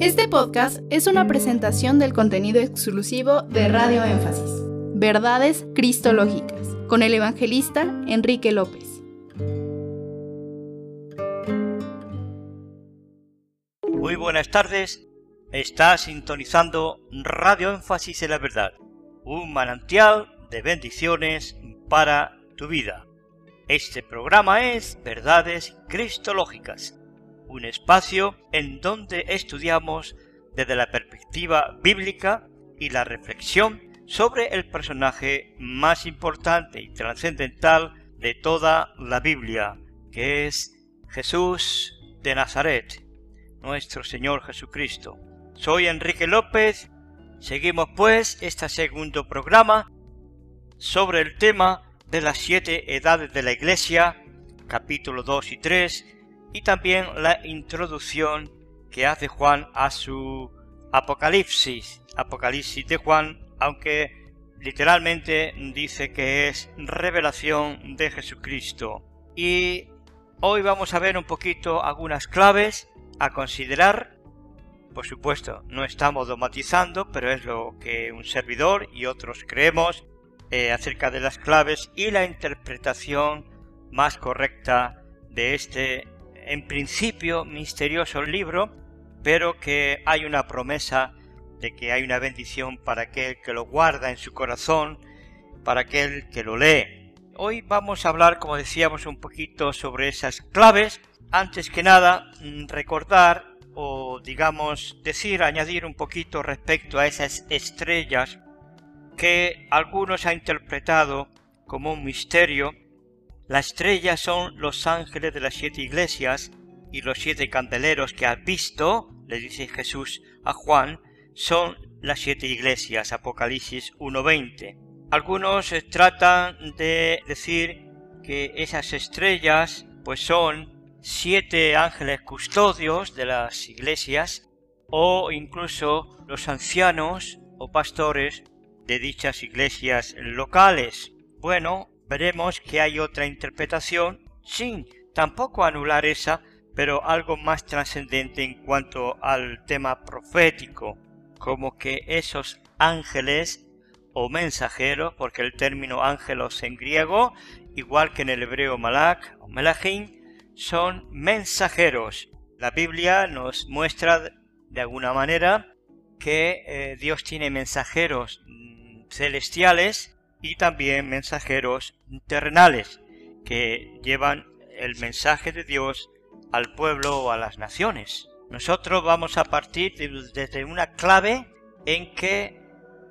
Este podcast es una presentación del contenido exclusivo de Radio Énfasis, Verdades Cristológicas, con el evangelista Enrique López. Muy buenas tardes, está sintonizando Radio Énfasis en la Verdad, un manantial de bendiciones para tu vida. Este programa es Verdades Cristológicas un espacio en donde estudiamos desde la perspectiva bíblica y la reflexión sobre el personaje más importante y trascendental de toda la Biblia, que es Jesús de Nazaret, nuestro Señor Jesucristo. Soy Enrique López, seguimos pues este segundo programa sobre el tema de las siete edades de la Iglesia, capítulo 2 y 3, y también la introducción que hace Juan a su Apocalipsis, Apocalipsis de Juan, aunque literalmente dice que es revelación de Jesucristo. Y hoy vamos a ver un poquito algunas claves a considerar. Por supuesto, no estamos dogmatizando, pero es lo que un servidor y otros creemos eh, acerca de las claves y la interpretación más correcta de este en principio misterioso libro, pero que hay una promesa de que hay una bendición para aquel que lo guarda en su corazón, para aquel que lo lee. Hoy vamos a hablar, como decíamos, un poquito sobre esas claves. Antes que nada, mm, recordar o digamos decir, añadir un poquito respecto a esas estrellas que algunos han interpretado como un misterio las estrellas son los ángeles de las siete iglesias y los siete candeleros que has visto, le dice Jesús a Juan, son las siete iglesias, Apocalipsis 1.20. Algunos eh, tratan de decir que esas estrellas pues son siete ángeles custodios de las iglesias o incluso los ancianos o pastores de dichas iglesias locales. Bueno, veremos que hay otra interpretación sin tampoco anular esa, pero algo más trascendente en cuanto al tema profético, como que esos ángeles o mensajeros, porque el término ángelos en griego, igual que en el hebreo malak o melachim, son mensajeros. La Biblia nos muestra de alguna manera que eh, Dios tiene mensajeros mm, celestiales y también mensajeros terrenales que llevan el mensaje de Dios al pueblo o a las naciones. Nosotros vamos a partir desde una clave en que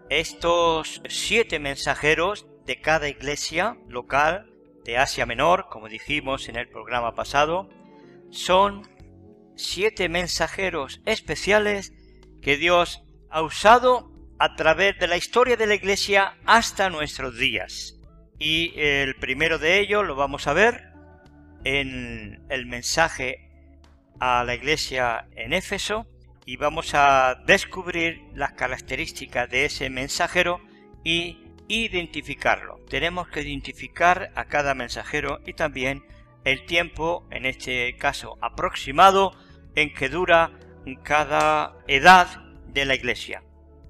estos siete mensajeros de cada iglesia local de Asia Menor, como dijimos en el programa pasado, son siete mensajeros especiales que Dios ha usado a través de la historia de la Iglesia hasta nuestros días. Y el primero de ellos lo vamos a ver en el mensaje a la Iglesia en Éfeso y vamos a descubrir las características de ese mensajero y identificarlo. Tenemos que identificar a cada mensajero y también el tiempo, en este caso aproximado, en que dura cada edad de la iglesia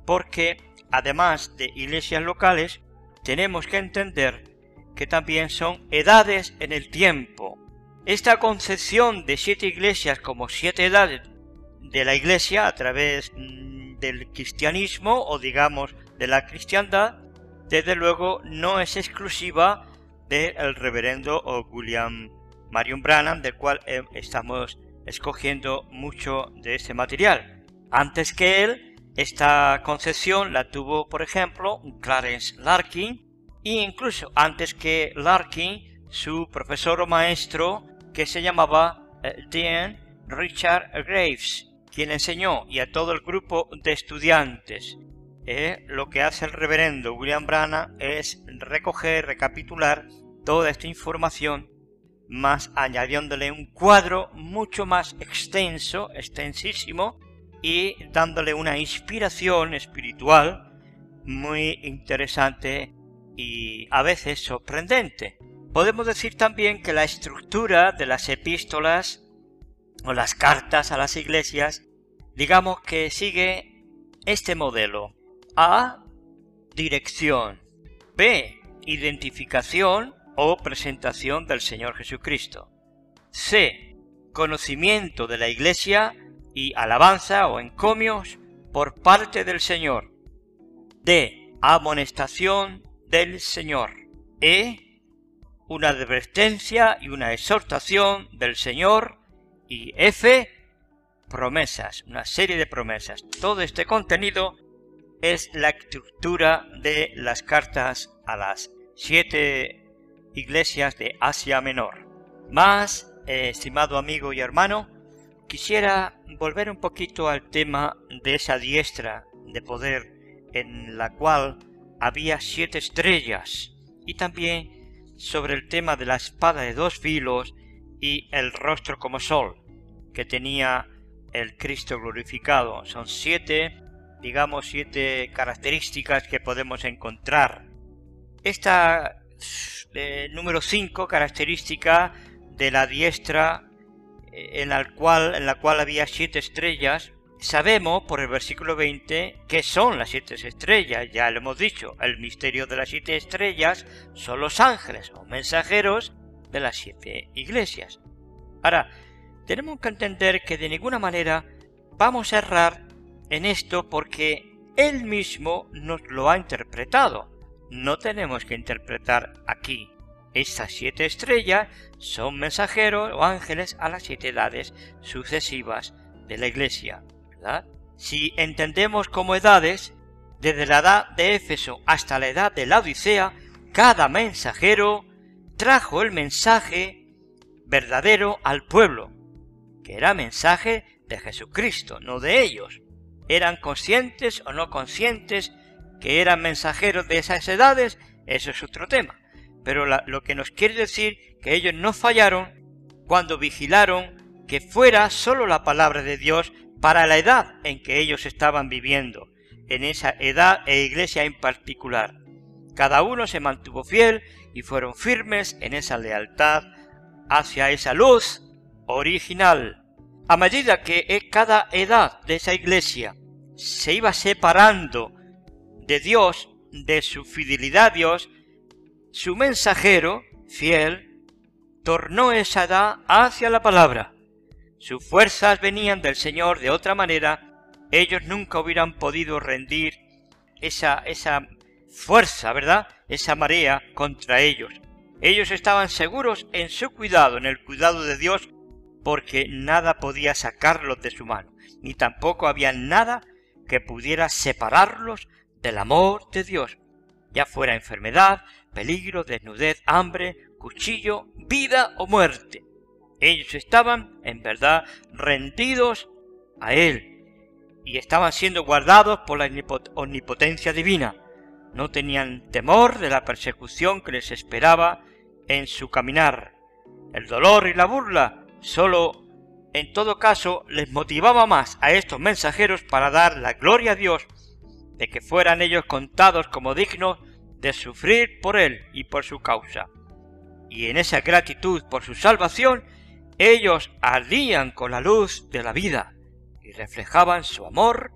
porque además de iglesias locales, tenemos que entender que también son edades en el tiempo. Esta concepción de siete iglesias como siete edades de la iglesia a través mm, del cristianismo o digamos de la cristiandad, desde luego no es exclusiva del reverendo William Marion Branham, del cual eh, estamos escogiendo mucho de ese material. Antes que él, esta concepción la tuvo, por ejemplo, Clarence Larkin, e incluso antes que Larkin, su profesor o maestro, que se llamaba eh, Dean Richard Graves, quien enseñó y a todo el grupo de estudiantes. Eh, lo que hace el reverendo William Branham es recoger, recapitular toda esta información, más añadiéndole un cuadro mucho más extenso, extensísimo, y dándole una inspiración espiritual muy interesante y a veces sorprendente. Podemos decir también que la estructura de las epístolas o las cartas a las iglesias digamos que sigue este modelo. A. Dirección. B. Identificación o presentación del Señor Jesucristo. C. Conocimiento de la Iglesia y alabanza o encomios por parte del Señor. D. Amonestación del Señor. E. Una advertencia y una exhortación del Señor. Y F. Promesas, una serie de promesas. Todo este contenido es la estructura de las cartas a las siete iglesias de Asia Menor. Más, eh, estimado amigo y hermano, quisiera volver un poquito al tema de esa diestra de poder en la cual había siete estrellas y también sobre el tema de la espada de dos filos y el rostro como sol que tenía el Cristo glorificado. Son siete digamos, siete características que podemos encontrar. Esta eh, número 5, característica de la diestra en, la cual, en la cual había siete estrellas, sabemos por el versículo 20 que son las siete estrellas, ya lo hemos dicho, el misterio de las siete estrellas son los ángeles o mensajeros de las siete iglesias. Ahora, tenemos que entender que de ninguna manera vamos a errar en esto porque él mismo nos lo ha interpretado. No tenemos que interpretar aquí. Estas siete estrellas son mensajeros o ángeles a las siete edades sucesivas de la Iglesia. Si entendemos como edades, desde la edad de Éfeso hasta la edad de la Odisea, cada mensajero trajo el mensaje verdadero al pueblo, que era mensaje de Jesucristo, no de ellos eran conscientes o no conscientes que eran mensajeros de esas edades, eso es otro tema. Pero lo que nos quiere decir que ellos no fallaron cuando vigilaron que fuera sólo la palabra de Dios para la edad en que ellos estaban viviendo, en esa edad e iglesia en particular. Cada uno se mantuvo fiel y fueron firmes en esa lealtad hacia esa luz original. A medida que cada edad de esa iglesia se iba separando de Dios, de su fidelidad a Dios, su mensajero, fiel, tornó esa edad hacia la palabra. Sus fuerzas venían del Señor de otra manera, ellos nunca hubieran podido rendir esa, esa fuerza, ¿verdad? Esa marea contra ellos. Ellos estaban seguros en su cuidado, en el cuidado de Dios, porque nada podía sacarlos de su mano, ni tampoco había nada que pudiera separarlos del amor de Dios, ya fuera enfermedad, peligro, desnudez, hambre, cuchillo, vida o muerte. Ellos estaban, en verdad, rendidos a Él y estaban siendo guardados por la omnipotencia divina. No tenían temor de la persecución que les esperaba en su caminar. El dolor y la burla Solo, en todo caso, les motivaba más a estos mensajeros para dar la gloria a Dios de que fueran ellos contados como dignos de sufrir por Él y por su causa. Y en esa gratitud por su salvación, ellos ardían con la luz de la vida y reflejaban su amor,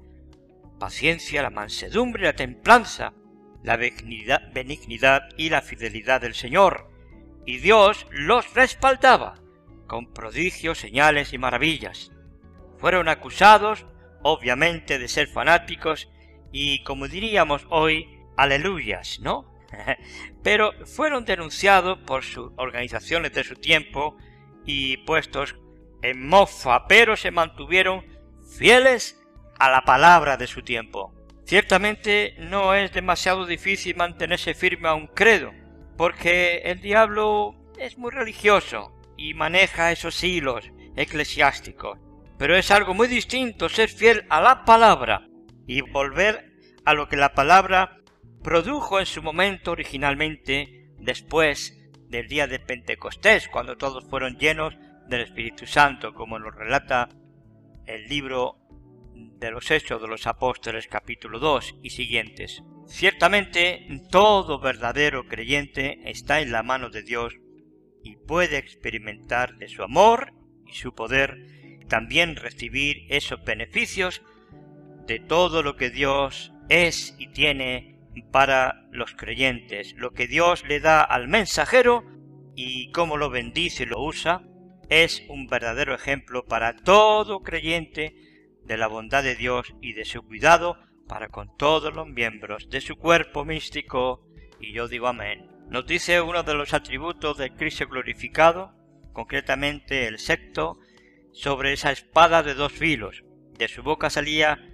paciencia, la mansedumbre, la templanza, la benignidad, benignidad y la fidelidad del Señor. Y Dios los respaldaba con prodigios, señales y maravillas. Fueron acusados, obviamente, de ser fanáticos y, como diríamos hoy, aleluyas, ¿no? Pero fueron denunciados por sus organizaciones de su tiempo y puestos en mofa, pero se mantuvieron fieles a la palabra de su tiempo. Ciertamente no es demasiado difícil mantenerse firme a un credo, porque el diablo es muy religioso y maneja esos hilos eclesiásticos. Pero es algo muy distinto ser fiel a la palabra y volver a lo que la palabra produjo en su momento originalmente después del día de Pentecostés, cuando todos fueron llenos del Espíritu Santo, como nos relata el libro de los Hechos de los Apóstoles capítulo 2 y siguientes. Ciertamente todo verdadero creyente está en la mano de Dios y puede experimentar de su amor y su poder también recibir esos beneficios de todo lo que Dios es y tiene para los creyentes, lo que Dios le da al mensajero y cómo lo bendice y lo usa, es un verdadero ejemplo para todo creyente de la bondad de Dios y de su cuidado para con todos los miembros de su cuerpo místico, y yo digo amén. Nos dice uno de los atributos del Cristo glorificado, concretamente el sexto, sobre esa espada de dos filos. De su boca salía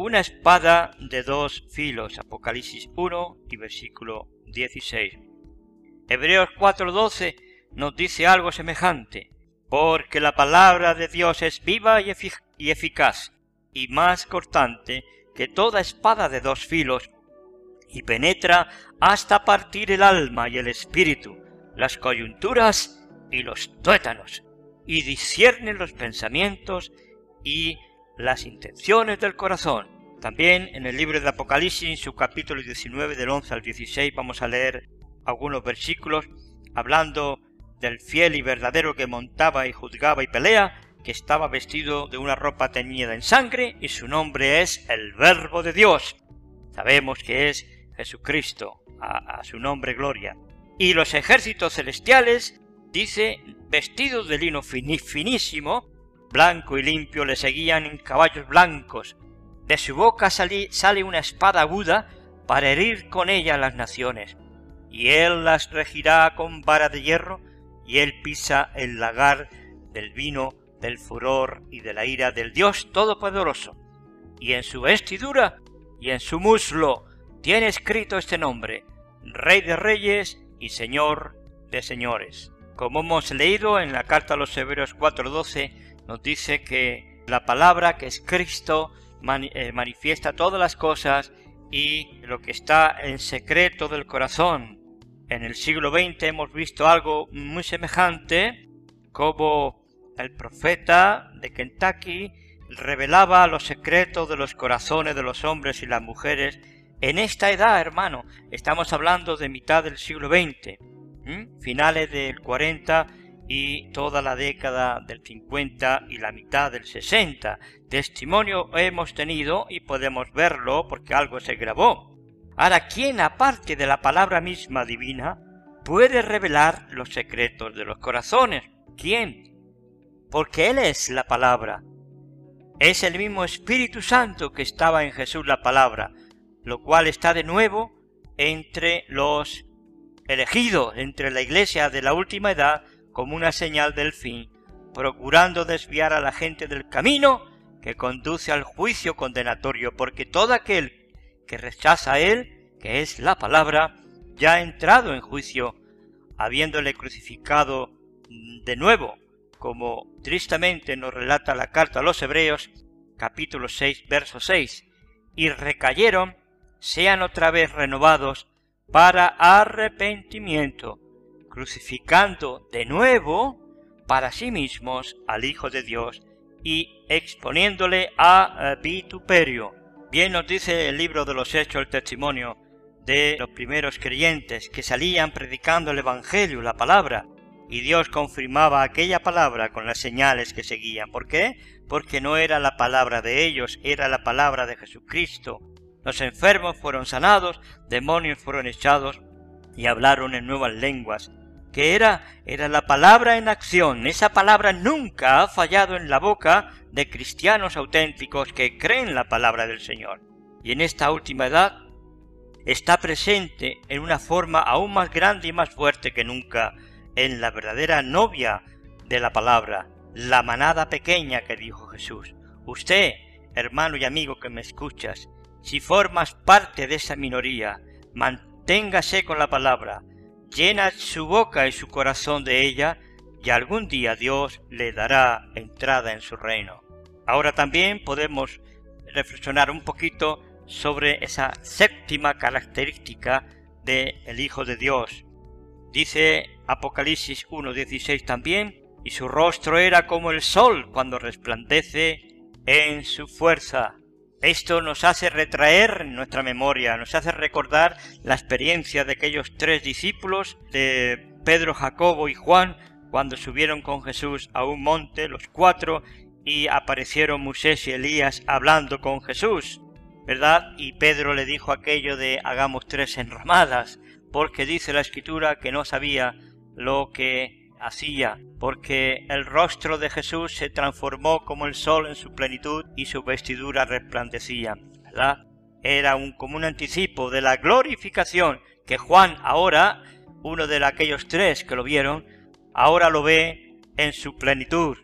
una espada de dos filos. Apocalipsis 1 y versículo 16. Hebreos 4:12 nos dice algo semejante. Porque la palabra de Dios es viva y, eficaz, y más cortante que toda espada de dos filos, y penetra hasta partir el alma y el espíritu, las coyunturas y los tuétanos, y discierne los pensamientos y las intenciones del corazón. También en el libro de Apocalipsis, en su capítulo 19 del 11 al 16, vamos a leer algunos versículos hablando del fiel y verdadero que montaba y juzgaba y pelea, que estaba vestido de una ropa teñida en sangre, y su nombre es el Verbo de Dios. Sabemos que es Jesucristo, a, a su nombre gloria. Y los ejércitos celestiales, dice, vestidos de lino finísimo, blanco y limpio, le seguían en caballos blancos. De su boca sale una espada aguda para herir con ella las naciones. Y él las regirá con vara de hierro, y él pisa el lagar del vino del furor y de la ira del Dios Todopoderoso. Y en su vestidura y en su muslo tiene escrito este nombre, Rey de Reyes y Señor de Señores. Como hemos leído en la carta a los Hebreos 4:12, nos dice que la palabra que es Cristo eh, manifiesta todas las cosas y lo que está en secreto del corazón. En el siglo XX hemos visto algo muy semejante, como el profeta de Kentucky revelaba los secretos de los corazones de los hombres y las mujeres en esta edad, hermano. Estamos hablando de mitad del siglo XX, finales del 40 y toda la década del 50 y la mitad del 60. Testimonio hemos tenido y podemos verlo porque algo se grabó. Ahora, ¿quién aparte de la palabra misma divina puede revelar los secretos de los corazones? ¿Quién? Porque Él es la palabra. Es el mismo Espíritu Santo que estaba en Jesús la palabra, lo cual está de nuevo entre los elegidos, entre la iglesia de la última edad como una señal del fin, procurando desviar a la gente del camino que conduce al juicio condenatorio, porque todo aquel que rechaza él, que es la palabra, ya ha entrado en juicio, habiéndole crucificado de nuevo, como tristemente nos relata la carta a los Hebreos, capítulo 6, verso 6, y recayeron, sean otra vez renovados para arrepentimiento, crucificando de nuevo para sí mismos al Hijo de Dios y exponiéndole a eh, vituperio. Bien nos dice el libro de los Hechos el testimonio de los primeros creyentes que salían predicando el Evangelio, la palabra, y Dios confirmaba aquella palabra con las señales que seguían. ¿Por qué? Porque no era la palabra de ellos, era la palabra de Jesucristo. Los enfermos fueron sanados, demonios fueron echados y hablaron en nuevas lenguas que era, era la palabra en acción. Esa palabra nunca ha fallado en la boca de cristianos auténticos que creen la palabra del Señor. Y en esta última edad está presente en una forma aún más grande y más fuerte que nunca en la verdadera novia de la palabra, la manada pequeña que dijo Jesús. Usted, hermano y amigo que me escuchas, si formas parte de esa minoría, manténgase con la palabra, llena su boca y su corazón de ella, y algún día Dios le dará entrada en su reino. Ahora también podemos reflexionar un poquito sobre esa séptima característica del el Hijo de Dios. Dice Apocalipsis 1.16 también, y su rostro era como el sol cuando resplandece en su fuerza. Esto nos hace retraer nuestra memoria, nos hace recordar la experiencia de aquellos tres discípulos de Pedro, Jacobo y Juan cuando subieron con Jesús a un monte, los cuatro, y aparecieron Moisés y Elías hablando con Jesús, ¿verdad? Y Pedro le dijo aquello de hagamos tres enramadas, porque dice la escritura que no sabía lo que hacía, porque el rostro de Jesús se transformó como el sol en su plenitud y su vestidura resplandecía, ¿verdad? Era un, como un anticipo de la glorificación que Juan ahora, uno de aquellos tres que lo vieron, ahora lo ve en su plenitud,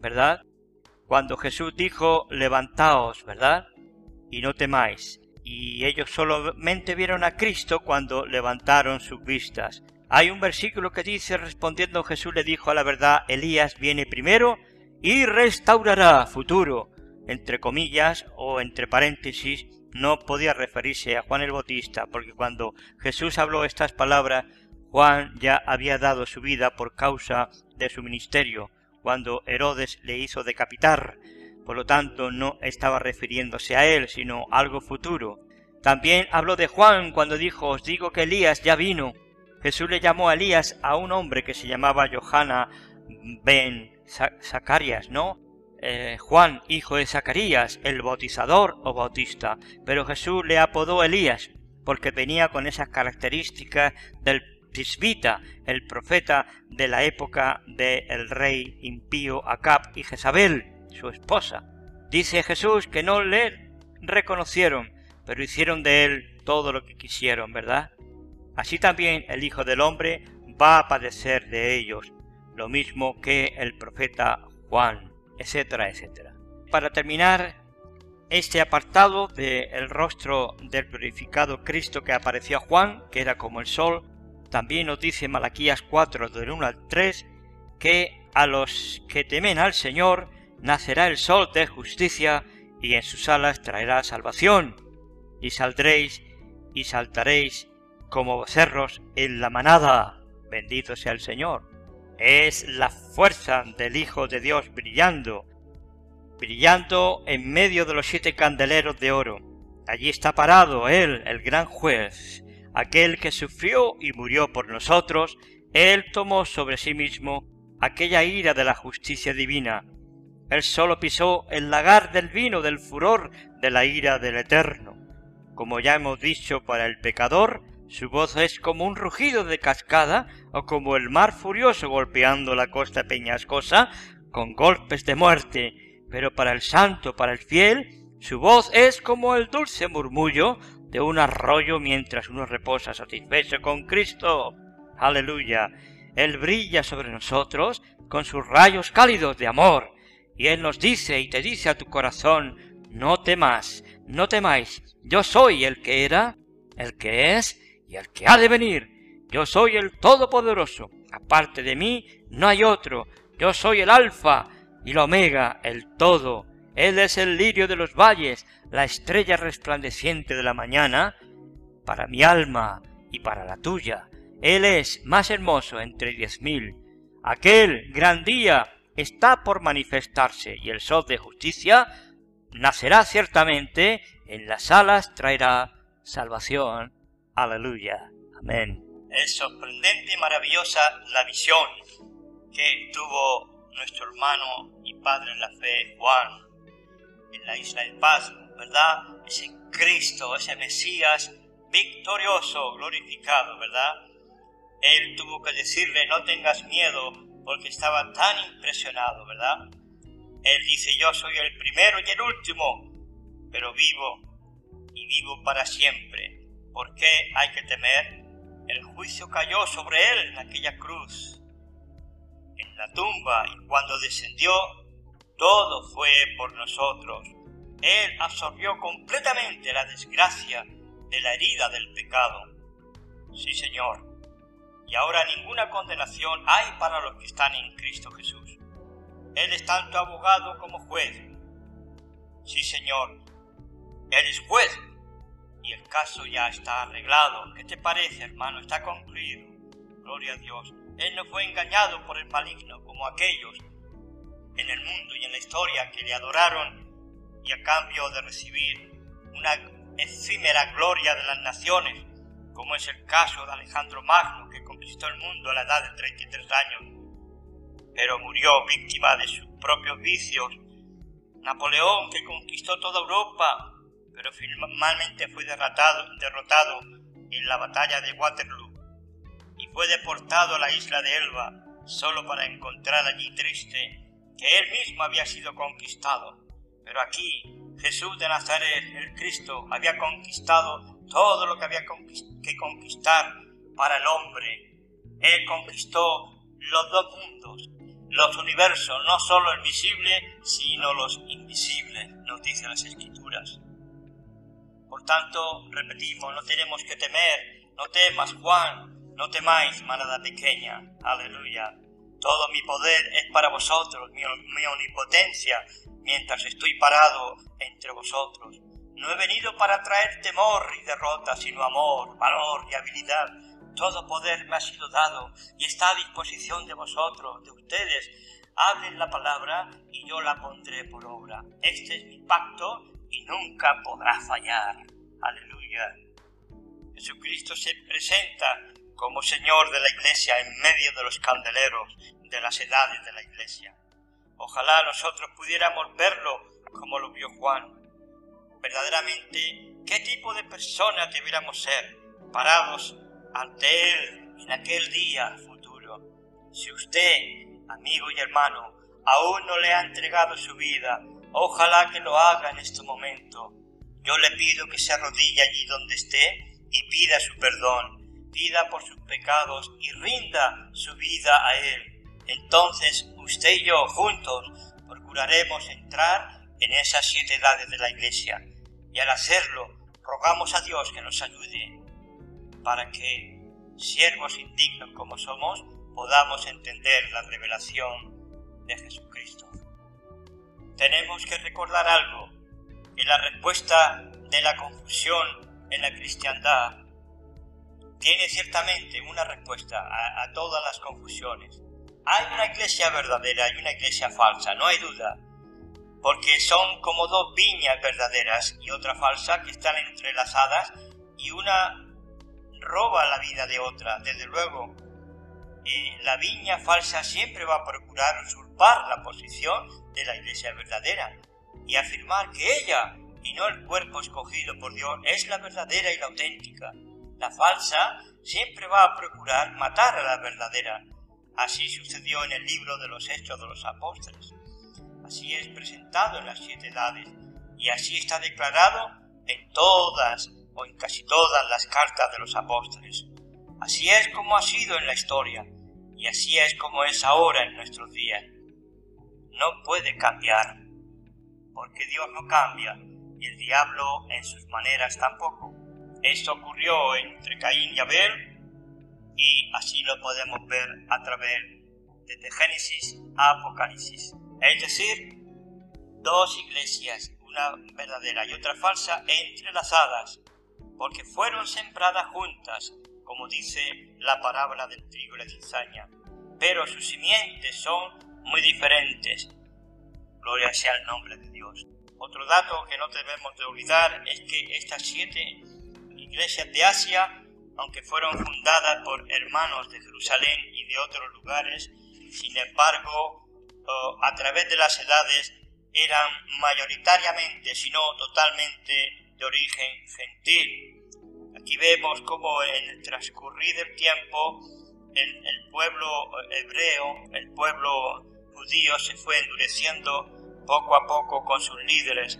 ¿verdad? Cuando Jesús dijo, levantaos, ¿verdad? Y no temáis. Y ellos solamente vieron a Cristo cuando levantaron sus vistas. Hay un versículo que dice, respondiendo Jesús le dijo a la verdad, Elías viene primero y restaurará futuro, entre comillas o entre paréntesis, no podía referirse a Juan el Bautista, porque cuando Jesús habló estas palabras, Juan ya había dado su vida por causa de su ministerio, cuando Herodes le hizo decapitar. Por lo tanto, no estaba refiriéndose a él, sino algo futuro. También habló de Juan cuando dijo, os digo que Elías ya vino. Jesús le llamó a Elías a un hombre que se llamaba Johanna ben Zacarias, ¿no? Eh, Juan, hijo de Zacarías, el bautizador o bautista, pero Jesús le apodó Elías, porque venía con esas características del tisbita, el profeta de la época del rey impío Acab y Jezabel, su esposa. Dice Jesús que no le reconocieron, pero hicieron de él todo lo que quisieron, ¿verdad? Así también el Hijo del Hombre va a padecer de ellos, lo mismo que el profeta Juan etcétera, etcétera. Para terminar este apartado del rostro del glorificado Cristo que apareció a Juan, que era como el sol, también nos dice Malaquías 4 del 1 al 3 que a los que temen al Señor nacerá el sol de justicia y en sus alas traerá salvación, y saldréis y saltaréis como cerros en la manada. Bendito sea el Señor es la fuerza del Hijo de Dios brillando, brillando en medio de los siete candeleros de oro. Allí está parado Él, el gran juez, aquel que sufrió y murió por nosotros, Él tomó sobre sí mismo aquella ira de la justicia divina. Él solo pisó el lagar del vino del furor de la ira del Eterno. Como ya hemos dicho para el pecador, su voz es como un rugido de cascada o como el mar furioso golpeando la costa peñascosa con golpes de muerte. Pero para el santo, para el fiel, su voz es como el dulce murmullo de un arroyo mientras uno reposa satisfecho con Cristo. Aleluya. Él brilla sobre nosotros con sus rayos cálidos de amor. Y Él nos dice y te dice a tu corazón, no temas, no temáis, yo soy el que era, el que es el que ha de venir. Yo soy el Todopoderoso. Aparte de mí no hay otro. Yo soy el Alfa y el Omega, el Todo. Él es el lirio de los valles, la estrella resplandeciente de la mañana, para mi alma y para la tuya. Él es más hermoso entre diez mil. Aquel gran día está por manifestarse y el sol de justicia nacerá ciertamente, en las alas traerá salvación Aleluya. Amén. Es sorprendente y maravillosa la visión que tuvo nuestro hermano y padre en la fe, Juan, en la isla del Paz, ¿verdad? Ese Cristo, ese Mesías victorioso, glorificado, ¿verdad? Él tuvo que decirle, no tengas miedo, porque estaba tan impresionado, ¿verdad? Él dice, yo soy el primero y el último, pero vivo y vivo para siempre. ¿Por qué hay que temer? El juicio cayó sobre él en aquella cruz, en la tumba, y cuando descendió, todo fue por nosotros. Él absorbió completamente la desgracia de la herida del pecado. Sí, Señor. Y ahora ninguna condenación hay para los que están en Cristo Jesús. Él es tanto abogado como juez. Sí, Señor. Él es juez y el caso ya está arreglado. ¿Qué te parece, hermano? Está concluido. Gloria a Dios. Él no fue engañado por el maligno como aquellos en el mundo y en la historia que le adoraron y a cambio de recibir una efímera gloria de las naciones, como es el caso de Alejandro Magno, que conquistó el mundo a la edad de 33 años, pero murió víctima de sus propios vicios Napoleón que conquistó toda Europa, pero finalmente fue derrotado, en la batalla de Waterloo y fue deportado a la isla de Elba solo para encontrar allí triste que él mismo había sido conquistado. Pero aquí Jesús de Nazaret, el Cristo, había conquistado todo lo que había que conquistar para el hombre. Él conquistó los dos mundos, los universos, no solo el visible, sino los invisibles, nos dicen las escrituras. Por tanto, repetimos, no tenemos que temer, no temas, Juan, no temáis, manada pequeña, aleluya. Todo mi poder es para vosotros, mi, mi omnipotencia, mientras estoy parado entre vosotros. No he venido para traer temor y derrota, sino amor, valor y habilidad. Todo poder me ha sido dado y está a disposición de vosotros, de ustedes. Hablen la palabra y yo la pondré por obra. Este es mi pacto y nunca podrá fallar. Aleluya. Jesucristo se presenta como Señor de la Iglesia en medio de los candeleros de las edades de la Iglesia. Ojalá nosotros pudiéramos verlo como lo vio Juan. Verdaderamente, ¿qué tipo de personas debiéramos ser parados ante Él en aquel día futuro? Si usted, amigo y hermano, aún no le ha entregado su vida, ojalá que lo haga en este momento. Yo le pido que se arrodille allí donde esté y pida su perdón, pida por sus pecados y rinda su vida a Él entonces usted y yo juntos procuraremos entrar en esas siete edades de la Iglesia y al hacerlo rogamos a Dios que nos ayude para que, siervos indignos como somos, podamos entender la revelación de Jesucristo. Tenemos que recordar algo, en la respuesta de la confusión en la cristiandad tiene ciertamente una respuesta a, todas las confusiones hay una iglesia verdadera y una iglesia falsa, no hay duda, porque son como dos viñas verdaderas y otra falsa que están entrelazadas y una roba la vida de otra, desde luego. la viña falsa siempre va a procurar usurpar la posición de la iglesia verdadera y afirmar que ella y no el cuerpo escogido por Dios es la verdadera y la auténtica. La falsa siempre va a procurar matar a la verdadera Así sucedió en el libro de los Hechos de los Apóstoles. Así es presentado en las siete edades y así está declarado en todas o en casi todas las cartas de los apóstoles. Así es como ha sido en la historia y así es como es ahora en nuestros días. No puede cambiar, porque Dios no cambia y el diablo en sus maneras tampoco. Esto ocurrió entre Caín y Abel y así lo podemos ver a través de Génesis a Apocalipsis. Es decir, dos iglesias, una verdadera y otra falsa, entrelazadas, porque fueron sembradas juntas, como dice la palabra del trigo y la cizaña, pero sus simientes son muy diferentes. Gloria sea el nombre de Dios. Otro dato que no debemos de olvidar es que estas siete iglesias de Asia aunque fueron fundadas por hermanos de Jerusalén y de otros lugares, sin embargo, a través de las edades eran mayoritariamente, si no totalmente, de origen gentil. Aquí vemos cómo en el transcurrir del tiempo el, el pueblo hebreo, el pueblo judío se fue endureciendo poco a poco con sus líderes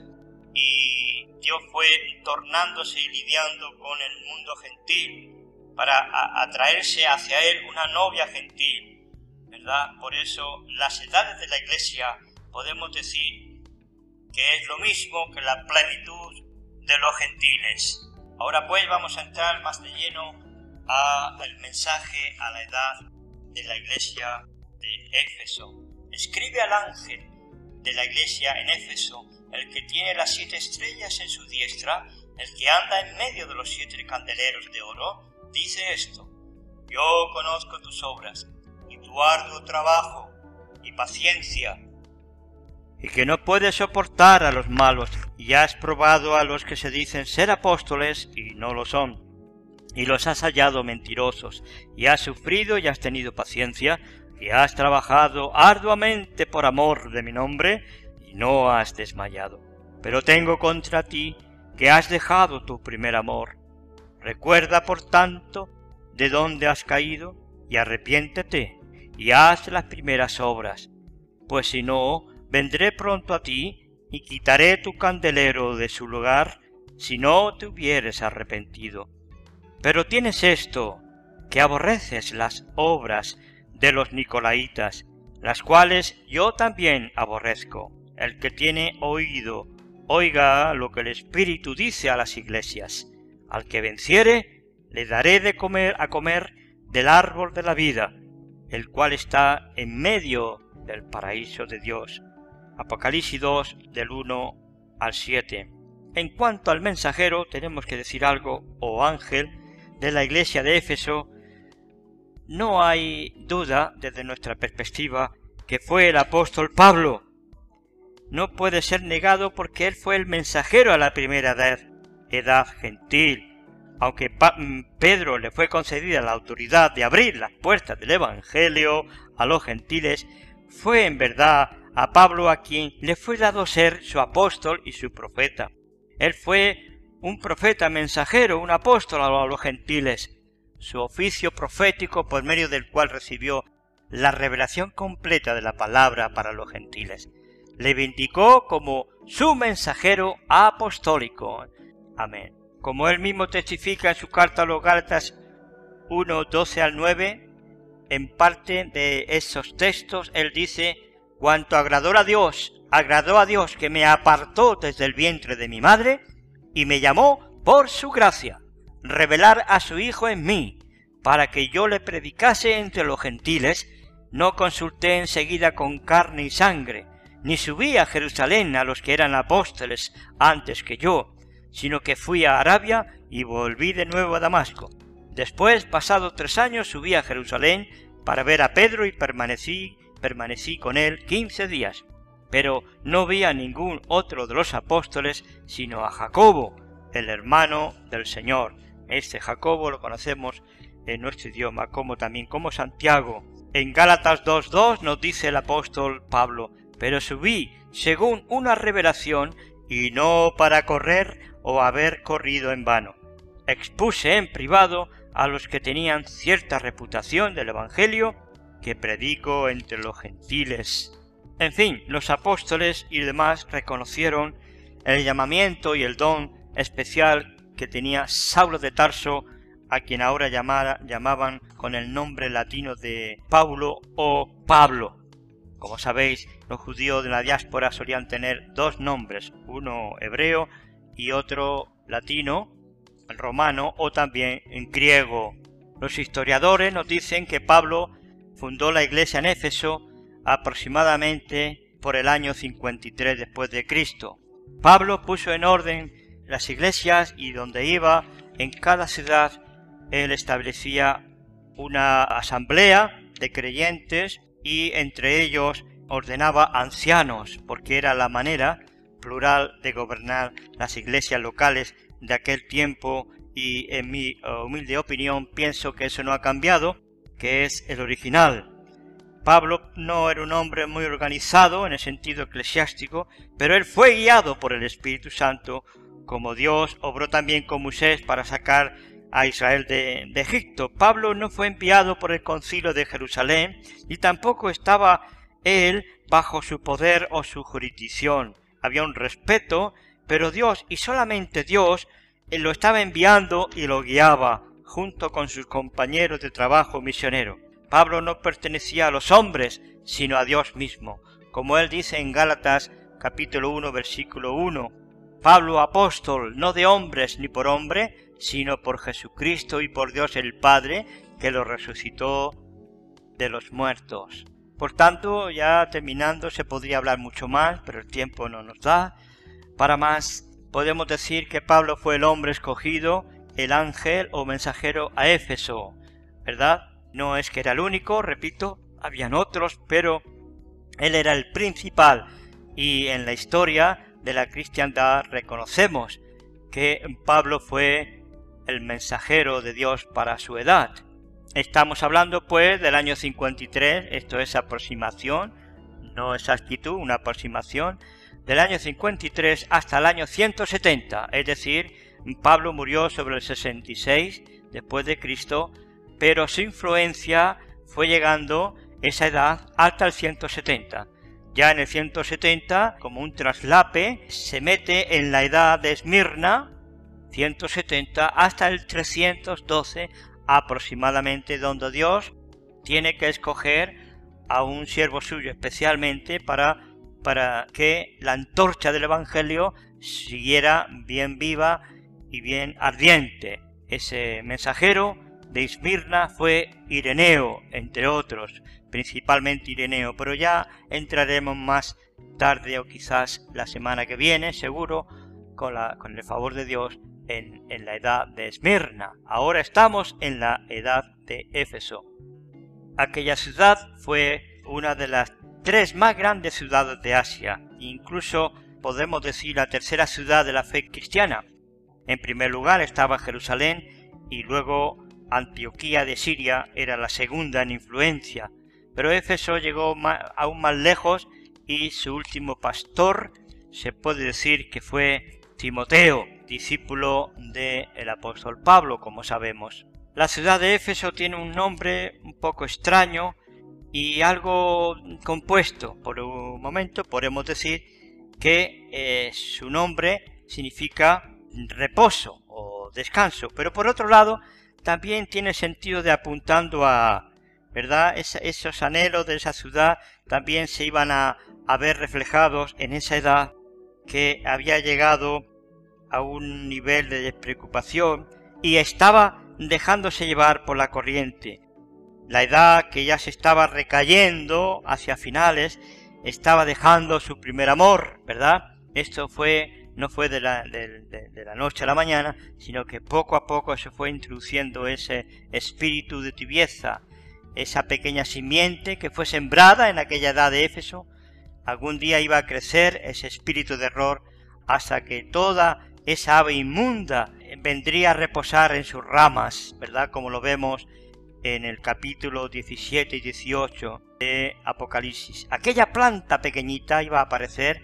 y Dios fue tornándose y lidiando con el mundo gentil para atraerse hacia él una novia gentil, ¿verdad? Por eso las edades de la iglesia podemos decir que es lo mismo que la plenitud de los gentiles. Ahora pues vamos a entrar más de lleno al mensaje a la edad de la iglesia de Éfeso. Escribe al ángel de la iglesia en Éfeso el que tiene las siete estrellas en su diestra, el que anda en medio de los siete candeleros de oro, dice esto, yo conozco tus obras y tu arduo trabajo y paciencia, y que no puedes soportar a los malos, y has probado a los que se dicen ser apóstoles y no lo son, y los has hallado mentirosos, y has sufrido y has tenido paciencia, y has trabajado arduamente por amor de mi nombre, y no has desmayado. Pero tengo contra ti que has dejado tu primer amor. Recuerda, por tanto, de dónde has caído, y arrepiéntete, y haz las primeras obras, pues si no, vendré pronto a ti, y quitaré tu candelero de su lugar, si no te hubieres arrepentido. Pero tienes esto, que aborreces las obras de los nicolaitas, las cuales yo también aborrezco. El que tiene oído, oiga lo que el Espíritu dice a las iglesias. Al que venciere, le daré de comer a comer del árbol de la vida, el cual está en medio del paraíso de Dios. Apocalipsis 2 del 1 al 7. En cuanto al mensajero, tenemos que decir algo, o ángel, de la iglesia de Éfeso, no hay duda, desde nuestra perspectiva, que fue el apóstol Pablo. No puede ser negado porque él fue el mensajero a la primera edad, edad gentil. Aunque mm, Pedro le fue concedida la autoridad de abrir las puertas del Evangelio a los gentiles, fue en verdad a Pablo a quien le fue dado ser su apóstol y su profeta. Él fue un profeta mensajero, un apóstol a los gentiles, su oficio profético por medio del cual recibió la revelación completa de la palabra para los gentiles. Le vindicó como su mensajero apostólico. Amén. Como él mismo testifica en su carta a los Gálatas 1, 12 al 9, en parte de esos textos él dice, cuanto agradó a Dios, agradó a Dios que me apartó desde el vientre de mi madre y me llamó por su gracia revelar a su Hijo en mí, para que yo le predicase entre los gentiles, no consulté enseguida con carne y sangre, ni subí a Jerusalén a los que eran apóstoles antes que yo, sino que fui a Arabia y volví de nuevo a Damasco. Después, pasados tres años, subí a Jerusalén para ver a Pedro y permanecí, permanecí con él quince días. Pero no vi a ningún otro de los apóstoles, sino a Jacobo, el hermano del Señor, este Jacobo lo conocemos en nuestro idioma como también como Santiago. En Gálatas 2.2 nos dice el apóstol Pablo, pero subí según una revelación y no para correr o haber corrido en vano. Expuse en privado a los que tenían cierta reputación del Evangelio que predico entre los gentiles. En fin, los apóstoles y demás reconocieron el llamamiento y el don especial que tenía Saulo de Tarso, a quien ahora llamaban con el nombre latino de Paulo o Pablo. Como sabéis, los judíos de la diáspora solían tener dos nombres, uno hebreo y otro latino, romano o también en griego. Los historiadores nos dicen que Pablo fundó la iglesia en Éfeso aproximadamente por el año 53 después de Cristo. Pablo puso en orden las iglesias y donde iba, en cada ciudad, él establecía una asamblea de creyentes y entre ellos ordenaba ancianos, porque era la manera plural de gobernar las iglesias locales de aquel tiempo y en mi eh, humilde opinión pienso que eso no ha cambiado, que es el original. Pablo no era un hombre muy organizado en el sentido eclesiástico, pero él fue guiado por el Espíritu Santo como Dios obró también con Moisés para sacar a Israel de, Egipto. Pablo no fue enviado por el concilio de Jerusalén y tampoco estaba él bajo su poder o su jurisdicción. Había un respeto, pero Dios y solamente Dios eh, lo estaba enviando y lo guiaba junto con sus compañeros de trabajo misionero. Pablo no pertenecía a los hombres, sino a Dios mismo, como él dice en Gálatas capítulo 1 versículo 1, Pablo apóstol, no de hombres ni por hombre, sino por Jesucristo y por Dios el Padre, que lo resucitó de los muertos. Por tanto, ya terminando, se podría hablar mucho más, pero el tiempo no nos da. Para más, podemos decir que Pablo fue el hombre escogido, el ángel o mensajero a Éfeso, ¿verdad? No es que era el único, repito, habían otros, pero él era el principal y en la historia de la cristiandad reconocemos que Pablo fue el mensajero de Dios para su edad. Estamos hablando pues del año 53, esto es aproximación, no exactitud, una aproximación, del año 53 hasta el año 170, es decir, Pablo murió sobre el 66 después de Cristo, pero su influencia fue llegando esa edad hasta el 170. Ya en el 170, como un traslape, se mete en la edad de Esmirna, 170, hasta el 312 aproximadamente, donde Dios tiene que escoger a un siervo suyo especialmente para, para que la antorcha del Evangelio siguiera bien viva y bien ardiente. Ese mensajero de Esmirna fue Ireneo, entre otros, principalmente Ireneo, pero ya entraremos más tarde o quizás la semana que viene, seguro, con, la, con el favor de Dios, en, en la edad de Esmirna. Ahora estamos en la edad de Éfeso. Aquella ciudad fue una de las tres más grandes ciudades de Asia, incluso podemos decir la tercera ciudad de la fe cristiana. En primer lugar estaba Jerusalén y luego Antioquía de Siria era la segunda en influencia, pero Éfeso llegó aún más lejos y su último pastor se puede decir que fue Timoteo, discípulo del apóstol Pablo, como sabemos. La ciudad de Éfeso tiene un nombre un poco extraño y algo compuesto. Por un momento podemos decir que eh, su nombre significa reposo o descanso, pero por otro lado también tiene sentido de apuntando a, ¿verdad? esos anhelos de esa ciudad también se iban a, a ver reflejados en esa edad que había llegado a un nivel de despreocupación y estaba dejándose llevar por la corriente. La edad que ya se estaba recayendo hacia finales estaba dejando su primer amor, ¿verdad? Esto fue no fue de la, de, la, noche a la mañana, sino que poco a poco se fue introduciendo ese espíritu de tibieza, esa pequeña simiente que fue sembrada en aquella edad de Éfeso, algún día iba a crecer ese espíritu de error hasta que toda esa ave inmunda vendría a reposar en sus ramas, ¿verdad? Como lo vemos en el capítulo 17 y 18 de Apocalipsis. Aquella planta pequeñita iba a aparecer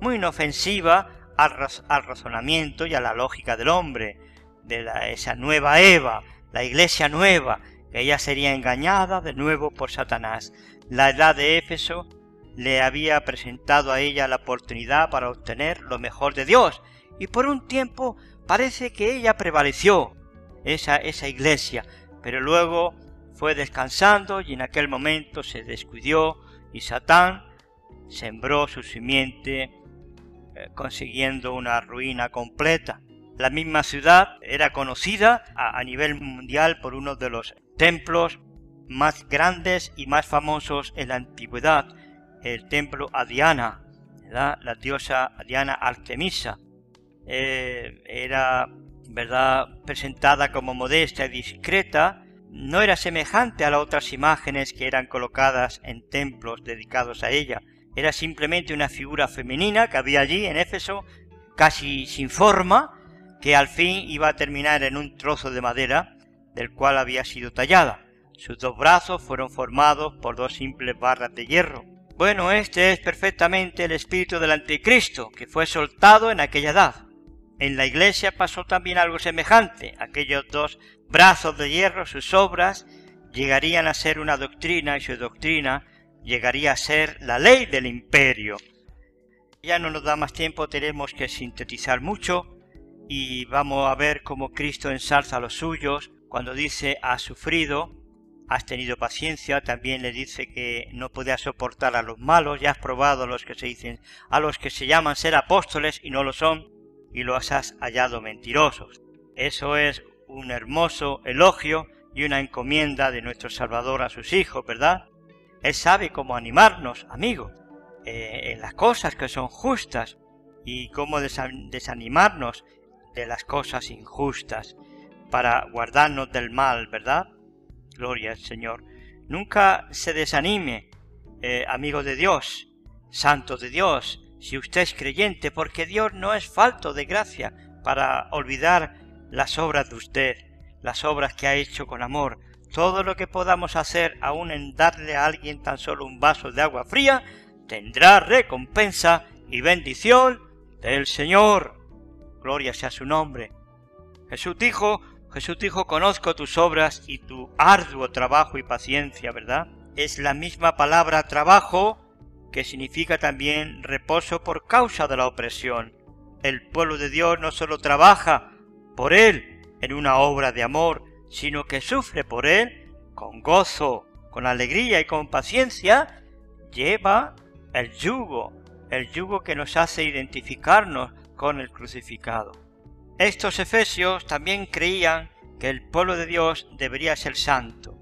muy inofensiva al, razonamiento y a la lógica del hombre, de esa nueva Eva, la iglesia nueva, que ella sería engañada de nuevo por Satanás. La edad de Éfeso le había presentado a ella la oportunidad para obtener lo mejor de Dios, y por un tiempo parece que ella prevaleció, esa, esa iglesia, pero luego fue descansando y en aquel momento se descuidó y Satán sembró su simiente consiguiendo una ruina completa. La misma ciudad era conocida a, nivel mundial por uno de los templos más grandes y más famosos en la antigüedad, el templo a Diana, la diosa Diana Artemisa. Eh, era verdad presentada como modesta y discreta, no era semejante a las otras imágenes que eran colocadas en templos dedicados a ella, era simplemente una figura femenina que había allí en Éfeso, casi sin forma, que al fin iba a terminar en un trozo de madera del cual había sido tallada. Sus dos brazos fueron formados por dos simples barras de hierro. Bueno, este es perfectamente el espíritu del anticristo, que fue soltado en aquella edad. En la iglesia pasó también algo semejante. Aquellos dos brazos de hierro, sus obras, llegarían a ser una doctrina y su doctrina llegaría a ser la ley del imperio. Ya no nos da más tiempo, tenemos que sintetizar mucho y vamos a ver cómo Cristo ensalza a los suyos cuando dice ha sufrido, has tenido paciencia, también le dice que no podía soportar a los malos, ya has probado a los que se dicen, a los que se llaman ser apóstoles y no lo son, y los has hallado mentirosos. Eso es un hermoso elogio y una encomienda de nuestro Salvador a sus hijos, ¿verdad? Él sabe cómo animarnos, amigos, eh, en las cosas que son justas y cómo desanimarnos de las cosas injustas para guardarnos del mal, ¿verdad? Gloria al Señor. Nunca se desanime, eh, amigo de Dios, santo de Dios, si usted es creyente, porque Dios no es falto de gracia para olvidar las obras de usted, las obras que ha hecho con amor, todo lo que podamos hacer aún en darle a alguien tan solo un vaso de agua fría tendrá recompensa y bendición del Señor. Gloria sea su nombre. Jesús dijo, Jesús dijo, conozco tus obras y tu arduo trabajo y paciencia, ¿verdad? Es la misma palabra trabajo que significa también reposo por causa de la opresión. El pueblo de Dios no solo trabaja por Él en una obra de amor, sino que sufre por Él con gozo, con alegría y con paciencia, lleva el yugo, el yugo que nos hace identificarnos con el crucificado. Estos efesios también creían que el pueblo de Dios debería ser santo.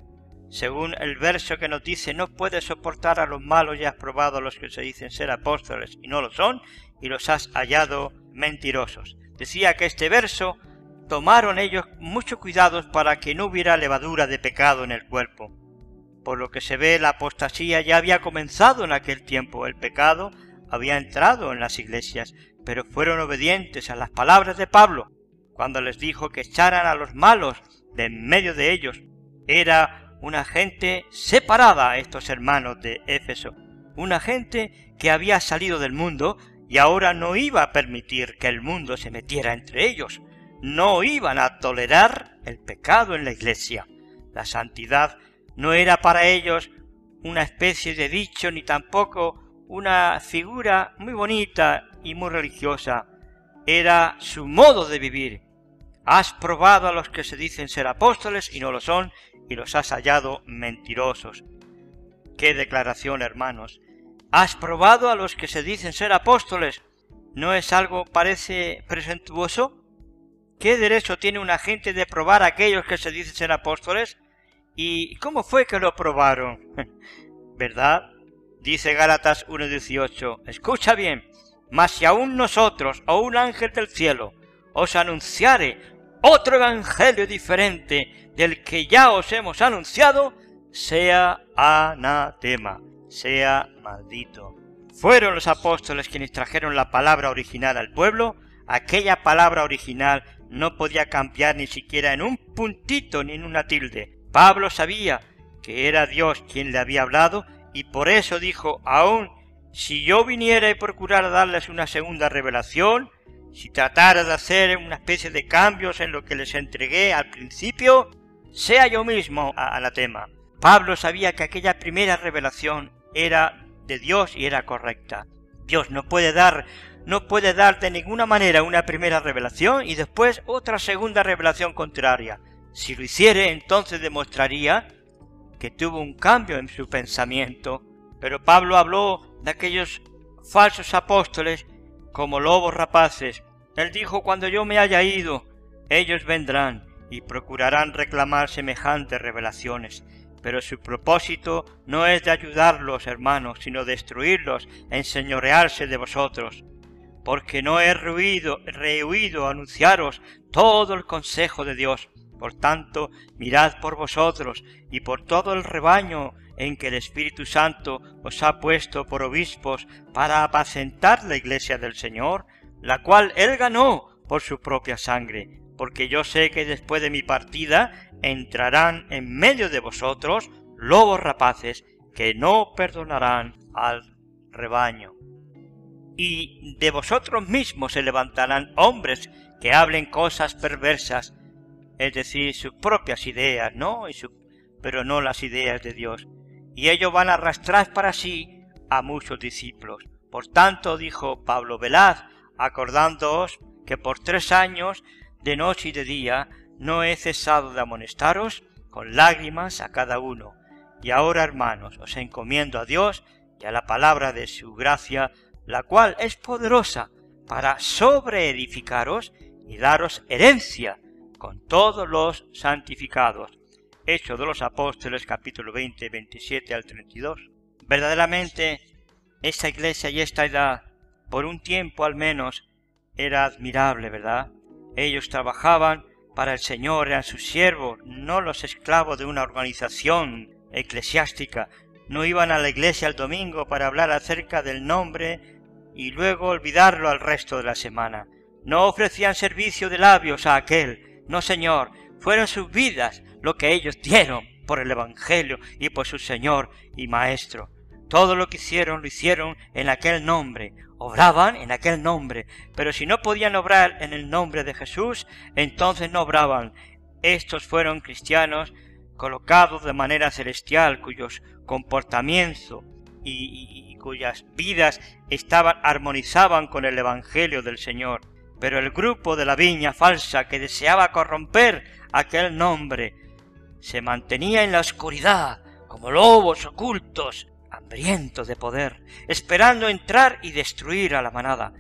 Según el verso que nos dice, no puedes soportar a los malos y has probado a los que se dicen ser apóstoles y no lo son, y los has hallado mentirosos. Decía que este verso tomaron ellos mucho cuidado para que no hubiera levadura de pecado en el cuerpo. Por lo que se ve, la apostasía ya había comenzado en aquel tiempo. El pecado había entrado en las iglesias, pero fueron obedientes a las palabras de Pablo cuando les dijo que echaran a los malos de en medio de ellos. Era una gente separada, estos hermanos de Éfeso, una gente que había salido del mundo y ahora no iba a permitir que el mundo se metiera entre ellos. No iban a tolerar el pecado en la iglesia. La santidad no era para ellos una especie de dicho ni tampoco una figura muy bonita y muy religiosa. Era su modo de vivir. Has probado a los que se dicen ser apóstoles y no lo son, y los has hallado mentirosos. Qué declaración, hermanos. Has probado a los que se dicen ser apóstoles. ¿No es algo parece presentuoso? ¿Qué derecho tiene una gente de probar a aquellos que se dicen ser apóstoles? ¿Y cómo fue que lo probaron? ¿Verdad? Dice Gálatas 1.18, escucha bien, mas si aún nosotros o un ángel del cielo os anunciare otro evangelio diferente del que ya os hemos anunciado, sea anatema, sea maldito. Fueron los apóstoles quienes trajeron la palabra original al pueblo, aquella palabra original no podía cambiar ni siquiera en un puntito ni en una tilde. Pablo sabía que era Dios quien le había hablado y por eso dijo, aún si yo viniera y procurara darles una segunda revelación, si tratara de hacer una especie de cambios en lo que les entregué al principio, sea yo mismo anatema. Pablo sabía que aquella primera revelación era de Dios y era correcta. Dios no puede dar no puede dar de ninguna manera una primera revelación y después otra segunda revelación contraria. Si lo hiciere, entonces demostraría que tuvo un cambio en su pensamiento, pero Pablo habló de aquellos falsos apóstoles como lobos rapaces. Él dijo, cuando yo me haya ido, ellos vendrán y procurarán reclamar semejantes revelaciones. Pero su propósito no es de ayudarlos, hermanos, sino destruirlos, enseñorearse de vosotros. Porque no he rehuido, anunciaros todo el consejo de Dios, por tanto, mirad por vosotros y por todo el rebaño en que el Espíritu Santo os ha puesto por obispos para apacentar la iglesia del Señor, la cual Él ganó por su propia sangre, porque yo sé que después de mi partida entrarán en medio de vosotros lobos rapaces que no perdonarán al rebaño. Y de vosotros mismos se levantarán hombres que hablen cosas perversas es decir, sus propias ideas, ¿no? Y pero no las ideas de Dios. Y ellos van a arrastrar para sí a muchos discípulos. Por tanto, dijo Pablo, velad, acordándoos que por tres años, de noche y de día, no he cesado de amonestaros con lágrimas a cada uno. Y ahora, hermanos, os encomiendo a Dios y a la palabra de su gracia, la cual es poderosa para sobreedificaros y daros herencia con todos los santificados. Hechos de los Apóstoles capítulo 20, 27 al 32. Verdaderamente, esta iglesia y esta edad, por un tiempo al menos, era admirable, ¿verdad? Ellos trabajaban para el Señor, eran sus siervos, no los esclavos de una organización eclesiástica. No iban a la iglesia el domingo para hablar acerca del nombre y luego olvidarlo al resto de la semana. No ofrecían servicio de labios a aquel no, Señor, fueron sus vidas lo que ellos dieron por el Evangelio y por su Señor y Maestro. Todo lo que hicieron lo hicieron en aquel nombre, obraban en aquel nombre, pero si no podían obrar en el nombre de Jesús, entonces no obraban. Estos fueron cristianos colocados de manera celestial, cuyos comportamientos y, y, cuyas vidas estaban armonizaban con el Evangelio del Señor. Pero el grupo de la viña falsa que deseaba corromper aquel nombre se mantenía en la oscuridad como lobos ocultos hambrientos de poder, esperando entrar y destruir a la manada.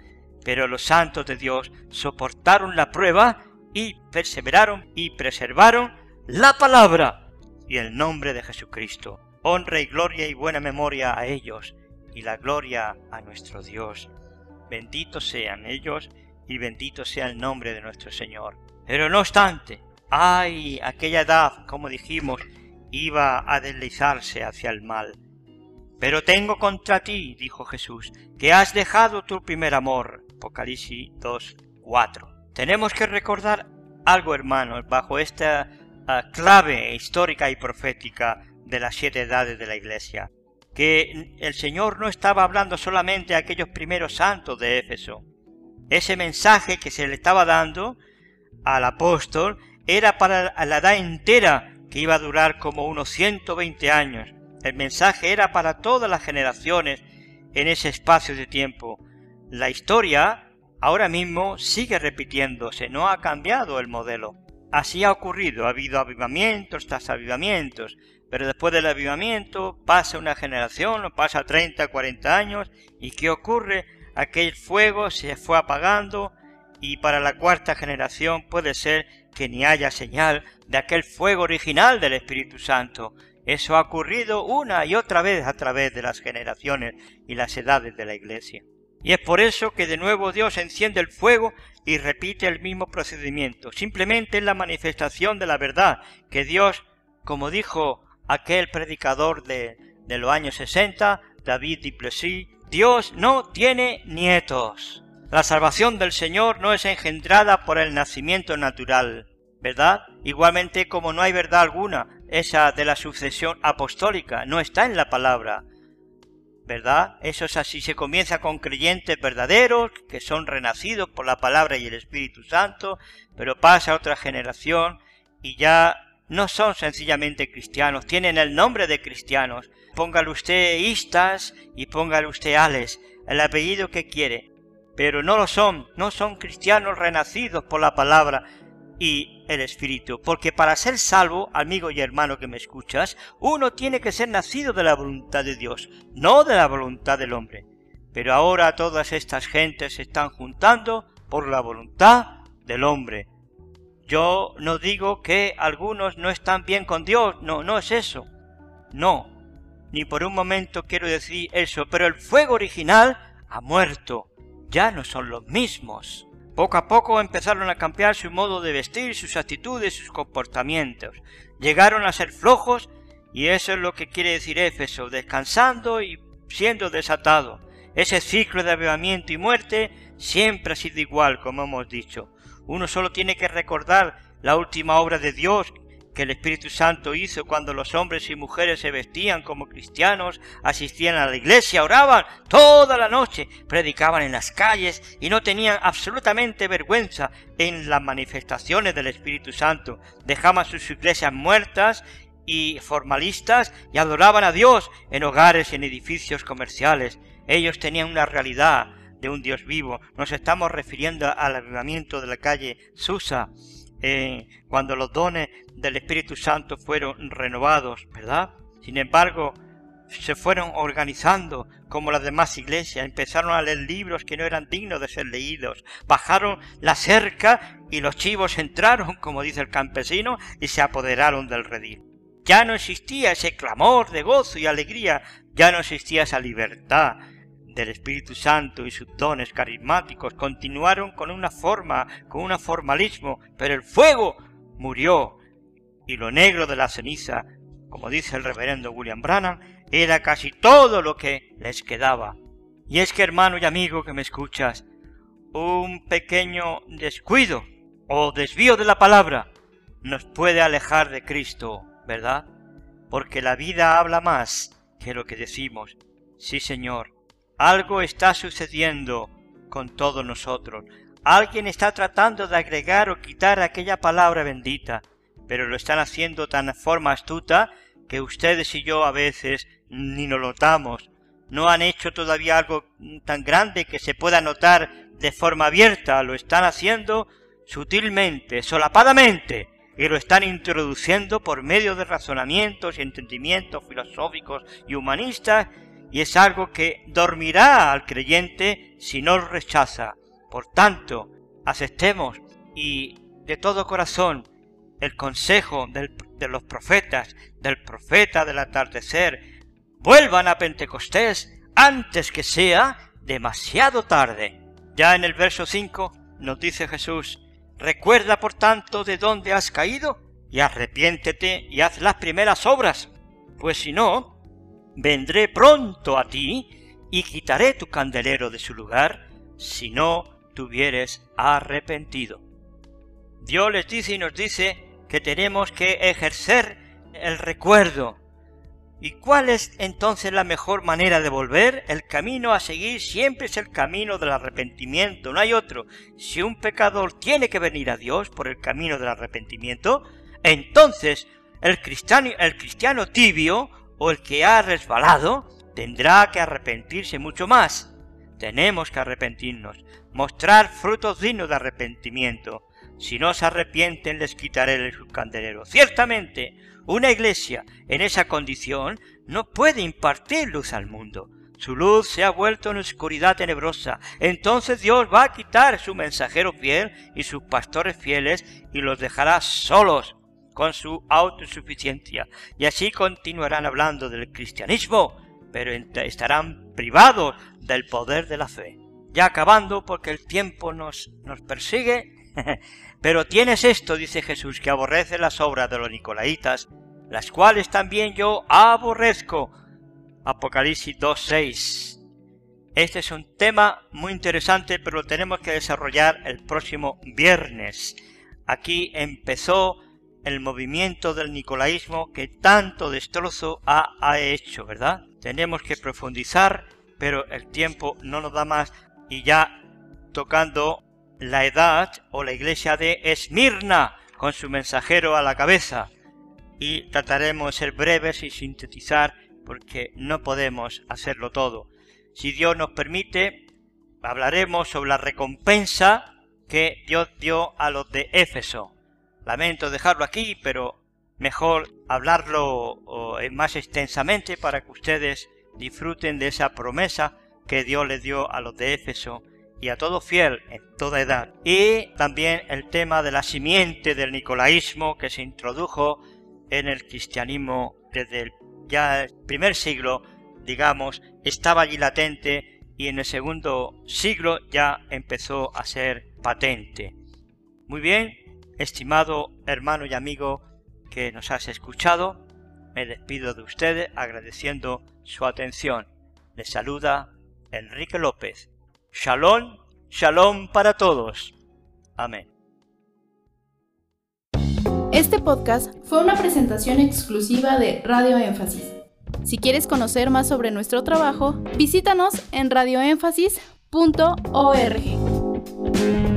Pero los santos de Dios soportaron la prueba y perseveraron y preservaron la palabra y el nombre de Jesucristo. Honra y gloria y buena memoria a ellos y la gloria a nuestro Dios. Benditos sean ellos y bendito sea el nombre de nuestro Señor. Pero no obstante, ay, aquella edad, como dijimos, iba a deslizarse hacia el mal. Pero tengo contra ti, dijo Jesús, que has dejado tu primer amor. Apocalipsis 2, 4. Tenemos que recordar algo, hermanos, bajo esta ah, clave histórica y profética de las siete edades de la Iglesia, que el Señor no estaba hablando solamente a aquellos primeros santos de Éfeso. Ese mensaje que se le estaba dando al apóstol era para la edad entera que iba a durar como unos 120 años, el mensaje era para todas las generaciones en ese espacio de tiempo. La historia ahora mismo sigue repitiéndose, no ha cambiado el modelo. Así ha ocurrido, ha habido avivamientos tras avivamientos, pero después del avivamiento pasa una generación, pasa 30, 40 años, y ¿qué ocurre? Aquel fuego se fue apagando y para la cuarta generación puede ser que ni haya señal de aquel fuego original del Espíritu Santo, eso ha ocurrido una y otra vez a través de las generaciones y las edades de la Iglesia. Y es por eso que de nuevo Dios enciende el fuego y repite el mismo procedimiento. Simplemente es la manifestación de la verdad que Dios, como dijo aquel predicador de, de los años 60, David Duplessis, Dios no tiene nietos. La salvación del Señor no es engendrada por el nacimiento natural, ¿verdad? Igualmente como no hay verdad alguna esa de la sucesión apostólica, no está en la palabra. ¿Verdad? Eso es así. Se comienza con creyentes verdaderos, que son renacidos por la palabra y el Espíritu Santo, pero pasa otra generación y ya no son sencillamente cristianos, tienen el nombre de cristianos. Póngale usted Istas y póngale usted Ales, el apellido que quiere. Pero no lo son, no son cristianos renacidos por la palabra, y el Espíritu, porque para ser salvo, amigo y hermano que me escuchas, uno tiene que ser nacido de la voluntad de Dios, no de la voluntad del hombre. Pero ahora todas estas gentes se están juntando por la voluntad del hombre. Yo no digo que algunos no están bien con Dios, no, no es eso. No, ni por un momento quiero decir eso, pero el fuego original ha muerto, ya no son los mismos. Poco a poco empezaron a cambiar su modo de vestir, sus actitudes, sus comportamientos. Llegaron a ser flojos y eso es lo que quiere decir Éfeso, descansando y siendo desatado. Ese ciclo de avivamiento y muerte siempre ha sido igual, como hemos dicho. Uno solo tiene que recordar la última obra de Dios que el Espíritu Santo hizo cuando los hombres y mujeres se vestían como cristianos, asistían a la iglesia, oraban toda la noche, predicaban en las calles y no tenían absolutamente vergüenza en las manifestaciones del Espíritu Santo. Dejaban sus iglesias muertas y formalistas y adoraban a Dios en hogares y en edificios comerciales. Ellos tenían una realidad de un Dios vivo. Nos estamos refiriendo al avivamiento de la calle Susa, cuando los dones del Espíritu Santo fueron renovados, ¿verdad? Sin embargo, se fueron organizando como las demás iglesias, empezaron a leer libros que no eran dignos de ser leídos, bajaron la cerca y los chivos entraron, como dice el campesino, y se apoderaron del redil. Ya no existía ese clamor de gozo y alegría, ya no existía esa libertad, del Espíritu Santo y sus dones carismáticos continuaron con una forma, con un formalismo, pero el fuego murió y lo negro de la ceniza, como dice el reverendo William Branham, era casi todo lo que les quedaba. Y es que hermano y amigo que me escuchas, un pequeño descuido o desvío de la palabra nos puede alejar de Cristo, ¿verdad? Porque la vida habla más que lo que decimos. Sí, Señor, algo está sucediendo con todos nosotros. Alguien está tratando de agregar o quitar aquella palabra bendita, pero lo están haciendo tan forma astuta que ustedes y yo a veces ni nos notamos. No han hecho todavía algo tan grande que se pueda notar de forma abierta, lo están haciendo sutilmente, solapadamente, y lo están introduciendo por medio de razonamientos y entendimientos filosóficos y humanistas, y es algo que dormirá al creyente si no lo rechaza. Por tanto, aceptemos y de todo corazón el consejo de los profetas, del profeta del atardecer, vuelvan a Pentecostés antes que sea demasiado tarde. Ya en el verso 5 nos dice Jesús, recuerda por tanto de dónde has caído y arrepiéntete y haz las primeras obras, pues si no, vendré pronto a ti y quitaré tu candelero de su lugar si no te hubieres arrepentido. Dios les dice y nos dice que tenemos que ejercer el recuerdo. ¿Y cuál es entonces la mejor manera de volver? El camino a seguir siempre es el camino del arrepentimiento, no hay otro. Si un pecador tiene que venir a Dios por el camino del arrepentimiento, entonces el cristiano, el cristiano tibio el que ha resbalado tendrá que arrepentirse mucho más. Tenemos que arrepentirnos, mostrar frutos dignos de arrepentimiento. Si no se arrepienten, les quitaré el candelero. Ciertamente, una iglesia en esa condición no puede impartir luz al mundo. Su luz se ha vuelto en oscuridad tenebrosa. Entonces Dios va a quitar su mensajero fiel y sus pastores fieles y los dejará solos con su autosuficiencia. Y así continuarán hablando del cristianismo, pero estarán privados del poder de la fe. Ya acabando, porque el tiempo nos, nos persigue, Pero tienes esto, dice Jesús, que aborrece las obras de los nicolaitas, las cuales también yo aborrezco. Apocalipsis 2.6. Este es un tema muy interesante, pero lo tenemos que desarrollar el próximo viernes. Aquí empezó el movimiento del nicolaísmo que tanto destrozo ha, hecho, ¿verdad? Tenemos que profundizar, pero el tiempo no nos da más y ya tocando la edad o la iglesia de Esmirna con su mensajero a la cabeza. Y trataremos de ser breves y sintetizar porque no podemos hacerlo todo. Si Dios nos permite, hablaremos sobre la recompensa que Dios dio a los de Éfeso. Lamento dejarlo aquí, pero mejor hablarlo más extensamente para que ustedes disfruten de esa promesa que Dios le dio a los de Éfeso y a todo fiel en toda edad. Y también el tema de la simiente del nicolaísmo que se introdujo en el cristianismo desde el primer siglo, digamos, estaba allí latente y en el segundo siglo ya empezó a ser patente. Muy bien, estimado hermano y amigo que nos has escuchado, me despido de ustedes agradeciendo su atención. Les saluda Enrique López Shalom, shalom para todos. Amén. Este podcast fue una presentación exclusiva de Radio Énfasis. Si quieres conocer más sobre nuestro trabajo, visítanos en radioénfasis.org.